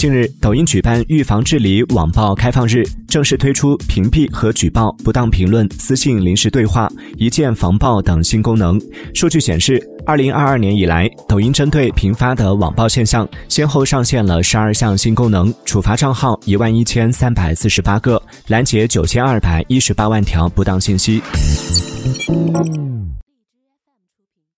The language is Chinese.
近日，抖音举办预防治理网暴开放日，正式推出屏蔽和举报不当评论、私信临时对话、一键防暴等新功能。数据显示，二零二二年以来，抖音针对频发的网暴现象，先后上线了十二项新功能，处罚账号一万一千三百四十八个，拦截九千二百一十八万条不当信息。